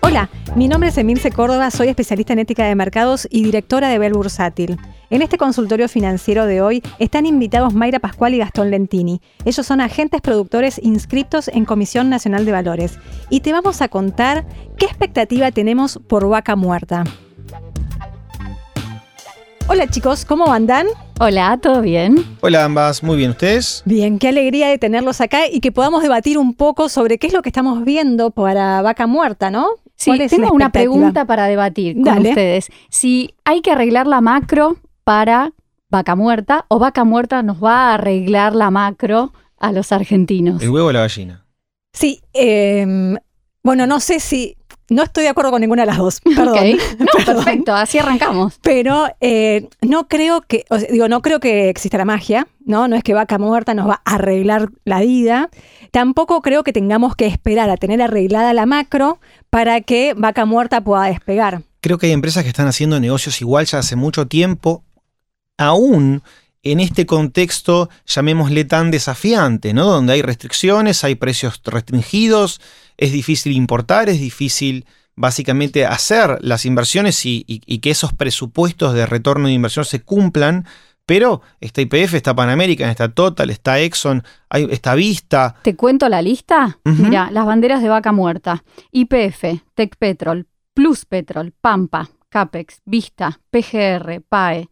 Hola, mi nombre es Emilce Córdoba, soy especialista en ética de mercados y directora de Bell Bursátil. En este consultorio financiero de hoy están invitados Mayra Pascual y Gastón Lentini. Ellos son agentes productores inscritos en Comisión Nacional de Valores. Y te vamos a contar qué expectativa tenemos por Vaca Muerta. Hola chicos, ¿cómo andan? Hola, ¿todo bien? Hola ambas, muy bien, ¿ustedes? Bien, qué alegría de tenerlos acá y que podamos debatir un poco sobre qué es lo que estamos viendo para Vaca Muerta, ¿no? Sí, ¿Cuál es tengo una pregunta para debatir con Dale. ustedes. Si hay que arreglar la macro para vaca muerta o vaca muerta nos va a arreglar la macro a los argentinos. El huevo o la gallina. Sí, eh, bueno, no sé si... No estoy de acuerdo con ninguna de las dos, perdón. Ok. No, Perdón. perfecto, así arrancamos. Pero eh, no creo que, o sea, digo, no creo que exista la magia, ¿no? No es que vaca muerta nos va a arreglar la vida. Tampoco creo que tengamos que esperar a tener arreglada la macro para que vaca muerta pueda despegar. Creo que hay empresas que están haciendo negocios igual ya hace mucho tiempo, aún en este contexto, llamémosle tan desafiante, ¿no? Donde hay restricciones, hay precios restringidos, es difícil importar, es difícil básicamente hacer las inversiones y, y- y que esos presupuestos de retorno de inversión se cumplan. Pero está IPF, está Panamerican, está Total, está Exxon, hay, está Vista. ¿Te cuento la lista? Ujú. Mira, las banderas de vaca muerta. IPF, Tech Petrol, Plus Petrol, Pampa, Capex, Vista, PGR, PAE,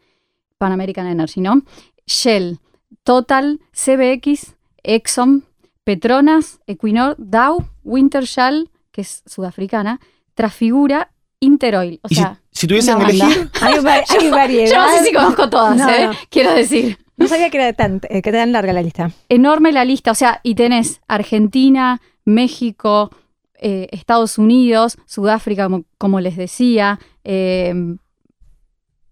Pan American Energy, ¿no? Shell, Total, CBX, Exxon, Petronas, Equinor, Dow, Wintershall, que es sudafricana, Trafigura, Interoil. O Y si, sea, si tuviesen que elegir, Hay, hay variedad. yo no sé si conozco todas, No, ¿eh? no. Quiero decir. No sabía que era tan, eh, que tan larga la lista. enorme la lista, o sea, y tenés Argentina, México, eh, Estados Unidos, Sudáfrica, como, como les decía, eh,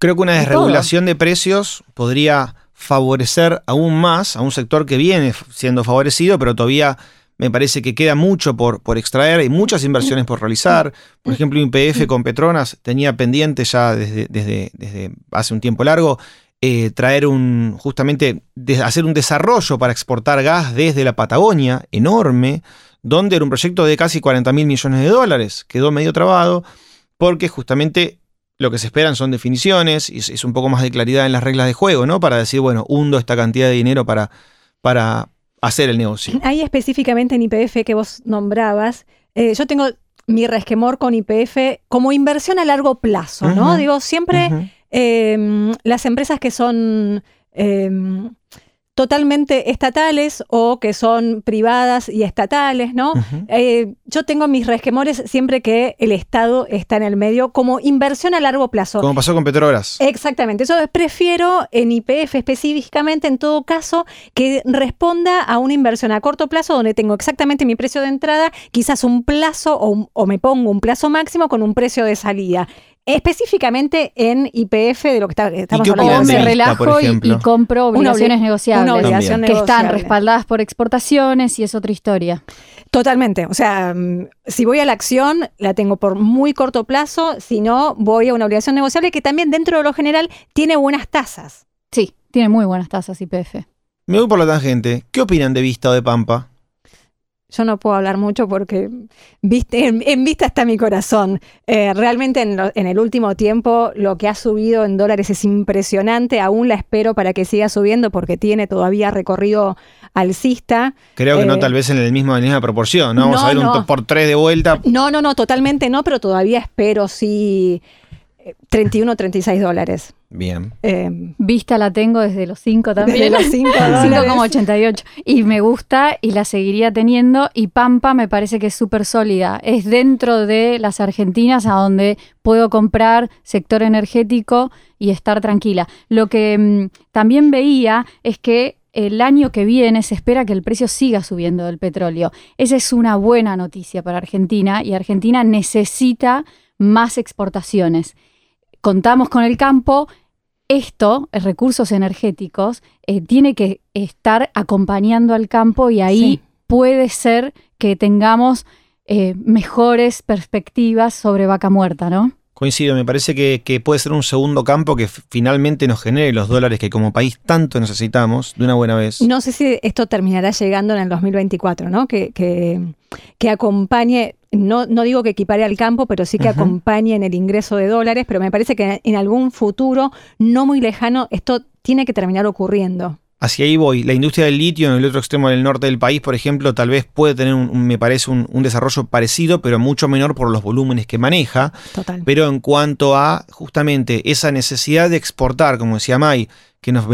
Creo que una desregulación de precios podría favorecer aún más a un sector que viene siendo favorecido, pero todavía me parece que queda mucho por, por extraer, hay muchas inversiones por realizar. Por ejemplo, IPF con Petronas tenía pendiente ya desde, desde, desde hace un tiempo largo eh, traer un, justamente, de- hacer un desarrollo para exportar gas desde la Patagonia, enorme, donde era un proyecto de casi 40 mil millones de dólares. Quedó medio trabado porque justamente lo que se esperan son definiciones y es, un poco más de claridad en las reglas de juego, ¿no? Para decir, bueno, hundo esta cantidad de dinero para, para hacer el negocio. Ahí específicamente en IPF que vos nombrabas, eh, yo tengo mi resquemor con IPF como inversión a largo plazo, ¿no? Digo, siempre eh, las empresas que son eh, totalmente estatales o que son privadas y estatales, ¿no? Eh, yo tengo mis resquemores siempre que el Estado está en el medio como inversión a largo plazo. Como pasó con Petrobras. Exactamente, yo prefiero en IPF específicamente, en todo caso, que responda a una inversión a corto plazo donde tengo exactamente mi precio de entrada, quizás un plazo o, un- o me pongo un plazo máximo con un precio de salida. Específicamente en IPF de lo que está- estamos o hablando. de me relajo y, compro Una obligaciones negociables. Una obligación que están respaldadas por exportaciones y es otra historia. Totalmente. O sea, mm, si voy a la acción, la tengo por muy corto plazo. Si no, voy a una obligación negociable que también dentro de lo general tiene buenas tasas. Sí, tiene muy buenas tasas IPF. Me voy por la tangente. ¿Qué opinan de Vista o de Pampa? Yo no puedo hablar mucho porque viste, en, en vista está mi corazón. Eh, realmente en, lo- en el último tiempo lo que ha subido en dólares es impresionante. Aún la espero para que siga subiendo porque tiene todavía recorrido alcista. Creo que Eh, no tal vez en el mismo, en la misma proporción, ¿no? Vamos no, a ver un no. top por tres de vuelta. No, no, no, totalmente no, pero todavía espero sí eh, 31, 36 dólares. Bien. Eh, Vista la tengo desde los 5 también. Desde los 5 dólares. 5,88. Y me gusta y la seguiría teniendo. Y Pampa me parece que es súper sólida. Es dentro de las Argentinas a donde puedo comprar sector energético y estar tranquila. Lo que mm, también veía es que el año que viene se espera que el precio siga subiendo del petróleo. Esa es una buena noticia para Argentina y Argentina necesita más exportaciones. Contamos con el campo, esto, eh, recursos energéticos, eh, tiene que estar acompañando al campo y ahí Sí. puede ser que tengamos eh, mejores perspectivas sobre vaca muerta, ¿no? Coincido, me parece que, que puede ser un segundo campo que finalmente nos genere los dólares que como país tanto necesitamos de una buena vez. no sé si esto terminará llegando en el 2024, ¿no? Que, que que acompañe, no, no digo que equipare al campo, pero sí que acompañe en el ingreso de dólares, pero me parece que en algún futuro no muy lejano esto tiene que terminar ocurriendo. Hacia ahí voy. La industria del litio en el otro extremo del norte del país, por ejemplo, tal vez puede tener, un- me parece, un, un desarrollo parecido, pero mucho menor por los volúmenes que maneja. Total. Pero en cuanto a justamente esa necesidad de exportar, como decía May, que nos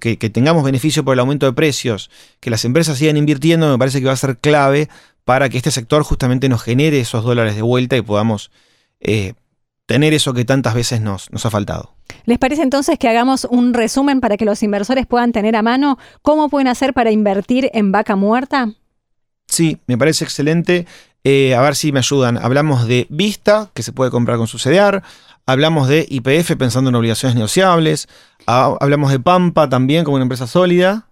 que, que tengamos beneficio por el aumento de precios, que las empresas sigan invirtiendo, me parece que va a ser clave para que este sector justamente nos genere esos dólares de vuelta y podamos eh, tener eso que tantas veces nos, nos ha faltado. ¿Les parece entonces que hagamos un resumen para que los inversores puedan tener a mano cómo pueden hacer para invertir en vaca muerta? Sí, me parece excelente. Eh, a ver si me ayudan. Hablamos de Vista, que se puede comprar con su CDR. Hablamos de IPF pensando en obligaciones negociables. Ah, hablamos de Pampa también como una empresa sólida.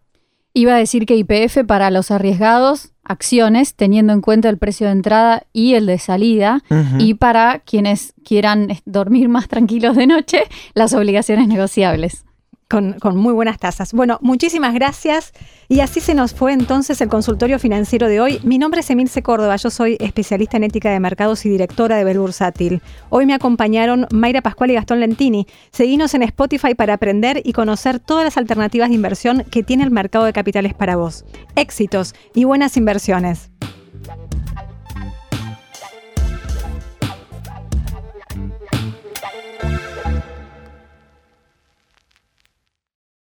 Iba a decir que IPF para los arriesgados, acciones, teniendo en cuenta el precio de entrada y el de salida. Y para quienes quieran dormir más tranquilos de noche, las obligaciones negociables. Con, con muy buenas tasas. Bueno, muchísimas gracias. Y así se nos fue entonces el consultorio financiero de hoy. Mi nombre es Emilce Córdoba, yo soy especialista en ética de mercados y directora de Bel Bursátil. Hoy me acompañaron Mayra Pascual y Gastón Lentini. Seguinos en Spotify para aprender y conocer todas las alternativas de inversión que tiene el mercado de capitales para vos. Éxitos y buenas inversiones.